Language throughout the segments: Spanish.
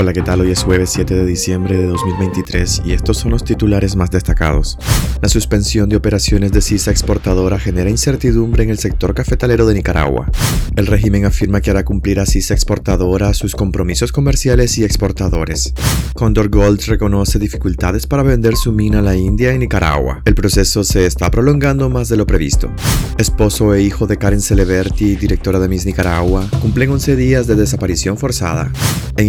Hola, ¿qué tal? Hoy es jueves 7 de diciembre de 2023 y estos son los titulares más destacados. La suspensión de operaciones de CISA exportadora genera incertidumbre en el sector cafetalero de Nicaragua. El régimen afirma que hará cumplir a CISA exportadora sus compromisos comerciales y exportadores. Condor Gold reconoce dificultades para vender su mina a la India y Nicaragua. El proceso se está prolongando más de lo previsto. Esposo e hijo de Karen Celeberti, directora de Miss Nicaragua, cumplen 11 días de desaparición forzada. En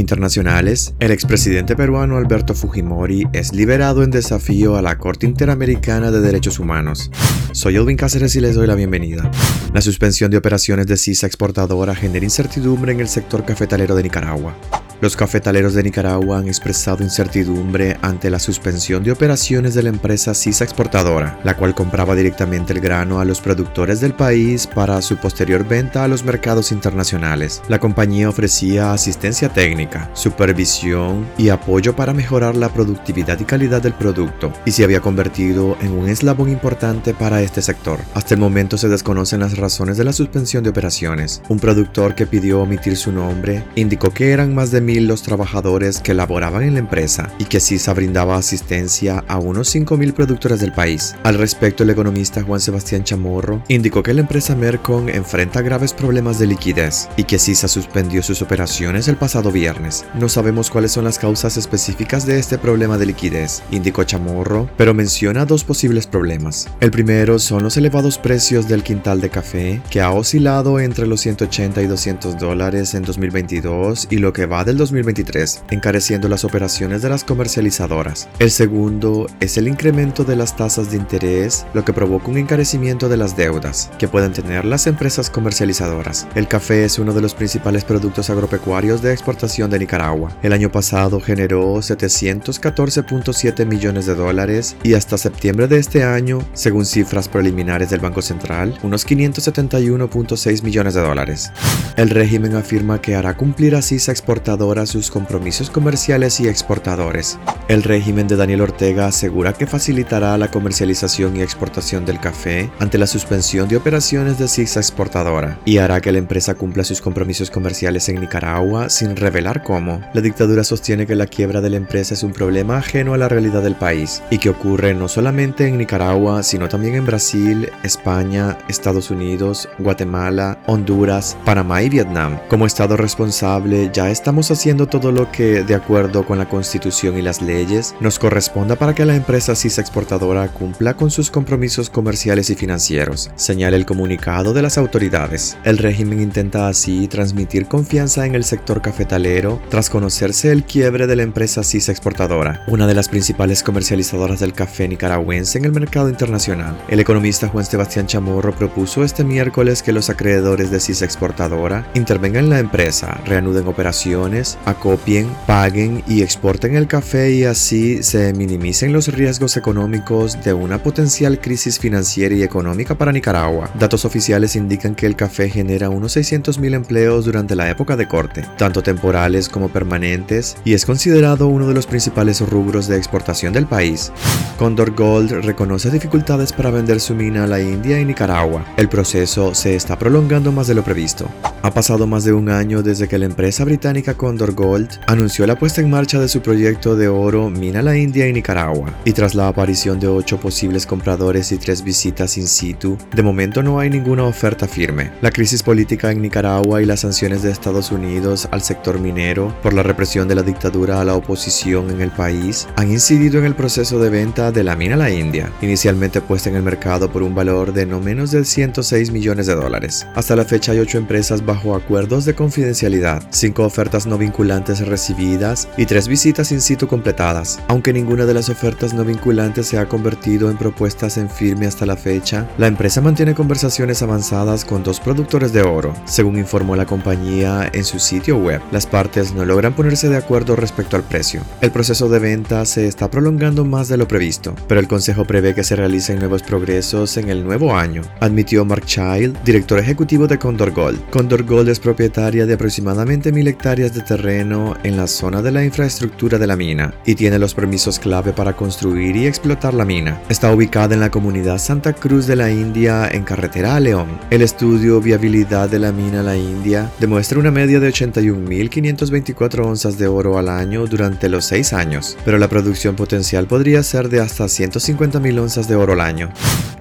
internacionales, el expresidente peruano Alberto Fujimori es liberado en desafío a la Corte Interamericana de Derechos Humanos. Soy Elvin Cáceres y les doy la bienvenida. La suspensión de operaciones de CISA exportadora genera incertidumbre en el sector cafetalero de Nicaragua. Los cafetaleros de Nicaragua han expresado incertidumbre ante la suspensión de operaciones de la empresa CISA Exportadora, la cual compraba directamente el grano a los productores del país para su posterior venta a los mercados internacionales. La compañía ofrecía asistencia técnica, supervisión y apoyo para mejorar la productividad y calidad del producto, y se había convertido en un eslabón importante para este sector. Hasta el momento se desconocen las razones de la suspensión de operaciones. Un productor que pidió omitir su nombre indicó que eran más de los trabajadores que laboraban en la empresa y que CISA brindaba asistencia a unos 5.000 productores del país. Al respecto, el economista Juan Sebastián Chamorro indicó que la empresa Mercon enfrenta graves problemas de liquidez y que CISA suspendió sus operaciones el pasado viernes. No sabemos cuáles son las causas específicas de este problema de liquidez, indicó Chamorro, pero menciona dos posibles problemas. El primero son los elevados precios del quintal de café, que ha oscilado entre los 180 y 200 dólares en 2022 y lo que va del 2023, encareciendo las operaciones de las comercializadoras. El segundo es el incremento de las tasas de interés, lo que provoca un encarecimiento de las deudas que pueden tener las empresas comercializadoras. El café es uno de los principales productos agropecuarios de exportación de Nicaragua. El año pasado generó 714.7 millones de dólares y hasta septiembre de este año, según cifras preliminares del Banco Central, unos 571.6 millones de dólares. El régimen afirma que hará cumplir a CISA exportador sus compromisos comerciales y exportadores. El régimen de Daniel Ortega asegura que facilitará la comercialización y exportación del café ante la suspensión de operaciones de CISA exportadora y hará que la empresa cumpla sus compromisos comerciales en Nicaragua sin revelar cómo. La dictadura sostiene que la quiebra de la empresa es un problema ajeno a la realidad del país y que ocurre no solamente en Nicaragua, sino también en Brasil, España, Estados Unidos, Guatemala, Honduras, Panamá y Vietnam. Como Estado responsable, ya estamos haciendo todo lo que, de acuerdo con la Constitución y las leyes, nos corresponda para que la empresa CISA exportadora cumpla con sus compromisos comerciales y financieros, señala el comunicado de las autoridades. El régimen intenta así transmitir confianza en el sector cafetalero tras conocerse el quiebre de la empresa CISA exportadora, una de las principales comercializadoras del café nicaragüense en el mercado internacional. El economista Juan Sebastián Chamorro propuso este miércoles que los acreedores de CISA exportadora intervengan en la empresa, reanuden operaciones, acopien, paguen y exporten el café y así se minimicen los riesgos económicos de una potencial crisis financiera y económica para Nicaragua. Datos oficiales indican que el café genera unos 600.000 empleos durante la época de corte, tanto temporales como permanentes, y es considerado uno de los principales rubros de exportación del país. Condor Gold reconoce dificultades para vender su mina a la India y Nicaragua. El proceso se está prolongando más de lo previsto. Ha pasado más de un año desde que la empresa británica Condor Gold anunció la puesta en marcha de su proyecto de oro Mina la India y Nicaragua, y tras la aparición de ocho posibles compradores y tres visitas in situ, de momento no hay ninguna oferta firme. La crisis política en Nicaragua y las sanciones de Estados Unidos al sector minero por la represión de la dictadura a la oposición en el país han incidido en el proceso de venta de la mina la India, inicialmente puesta en el mercado por un valor de no menos de 106 millones de dólares. Hasta la fecha hay ocho empresas bajo acuerdos de confidencialidad, cinco ofertas no vinculantes recibidas y tres visitas in situ completadas. Aunque ninguna de las ofertas no vinculantes se ha convertido en propuestas en firme hasta la fecha, la empresa mantiene conversaciones avanzadas con dos productores de oro, según informó la compañía en su sitio web. Las partes no logran ponerse de acuerdo respecto al precio. El proceso de venta se está prolongando más de lo previsto, pero el consejo prevé que se realicen nuevos progresos en el nuevo año, admitió Mark Child, director ejecutivo de Condor Gold. Condor Gold es propietaria de aproximadamente mil hectáreas de terreno en la zona de la infraestructura de la mina y tiene los permisos clave para construir y explotar la mina. Está ubicada en la comunidad Santa Cruz de la India en carretera a León. El estudio Viabilidad de la mina La India demuestra una media de 81.524 onzas de oro al año durante los seis años, pero la producción potencial podría ser de hasta 150.000 onzas de oro al año.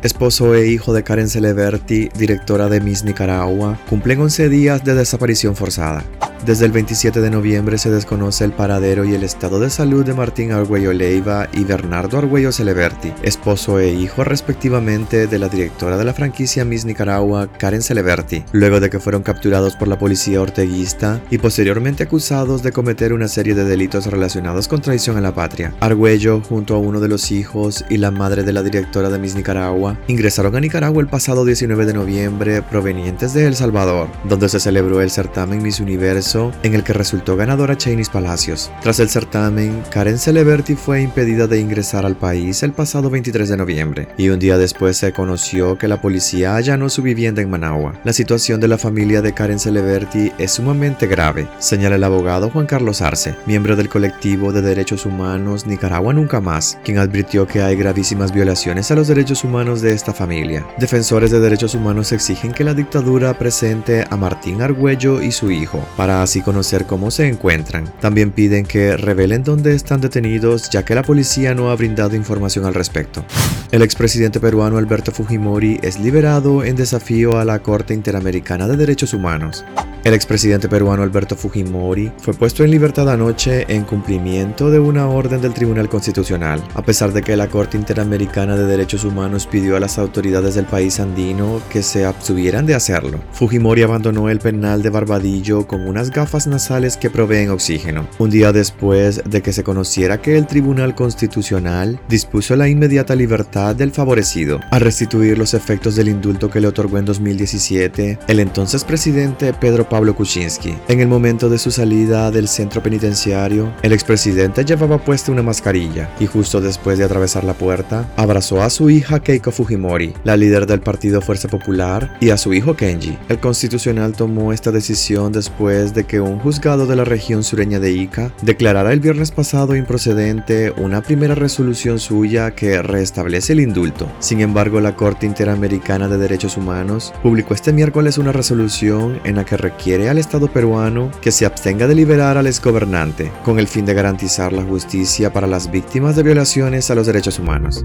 Esposo e hijo de Karen Celeberti, directora de Miss Nicaragua, cumplen 11 días de desaparición forzada. Desde el 27 de noviembre se desconoce el paradero y el estado de salud de Martín Argüello Leiva y Bernardo Argüello Celeberti, esposo e hijo respectivamente de la directora de la franquicia Miss Nicaragua, Karen Celeberti, luego de que fueron capturados por la policía orteguista y posteriormente acusados de cometer una serie de delitos relacionados con traición a la patria. Argüello, junto a uno de los hijos y la madre de la directora de Miss Nicaragua, ingresaron a Nicaragua el pasado 19 de noviembre provenientes de El Salvador, donde se celebró el certamen Miss Universo en el que resultó ganadora Chainis Palacios. Tras el certamen, Karen Celeberti fue impedida de ingresar al país el pasado 23 de noviembre, y un día después se conoció que la policía allanó su vivienda en Managua. La situación de la familia de Karen Celeberti es sumamente grave, señala el abogado Juan Carlos Arce, miembro del colectivo de derechos humanos Nicaragua Nunca Más, quien advirtió que hay gravísimas violaciones a los derechos humanos de esta familia. Defensores de derechos humanos exigen que la dictadura presente a Martín Argüello y su hijo para así conocer cómo se encuentran. También piden que revelen dónde están detenidos ya que la policía no ha brindado información al respecto. El expresidente peruano Alberto Fujimori es liberado en desafío a la Corte Interamericana de Derechos Humanos. El expresidente peruano Alberto Fujimori fue puesto en libertad anoche en cumplimiento de una orden del Tribunal Constitucional, a pesar de que la Corte Interamericana de Derechos Humanos pidió a las autoridades del país andino que se abstuvieran de hacerlo. Fujimori abandonó el penal de Barbadillo con unas gafas nasales que proveen oxígeno, un día después de que se conociera que el Tribunal Constitucional dispuso la inmediata libertad del favorecido, a restituir los efectos del indulto que le otorgó en 2017 el entonces presidente Pedro Pablo Kuczynski. En el momento de su salida del centro penitenciario, el expresidente llevaba puesta una mascarilla y justo después de atravesar la puerta, abrazó a su hija Keiko Fujimori, la líder del partido Fuerza Popular, y a su hijo Kenji. El constitucional tomó esta decisión después de que un juzgado de la región sureña de Ica declarara el viernes pasado improcedente una primera resolución suya que restablece el indulto. Sin embargo, la Corte Interamericana de Derechos Humanos publicó este miércoles una resolución en la que quiere al Estado peruano que se abstenga de liberar al exgobernante, con el fin de garantizar la justicia para las víctimas de violaciones a los derechos humanos.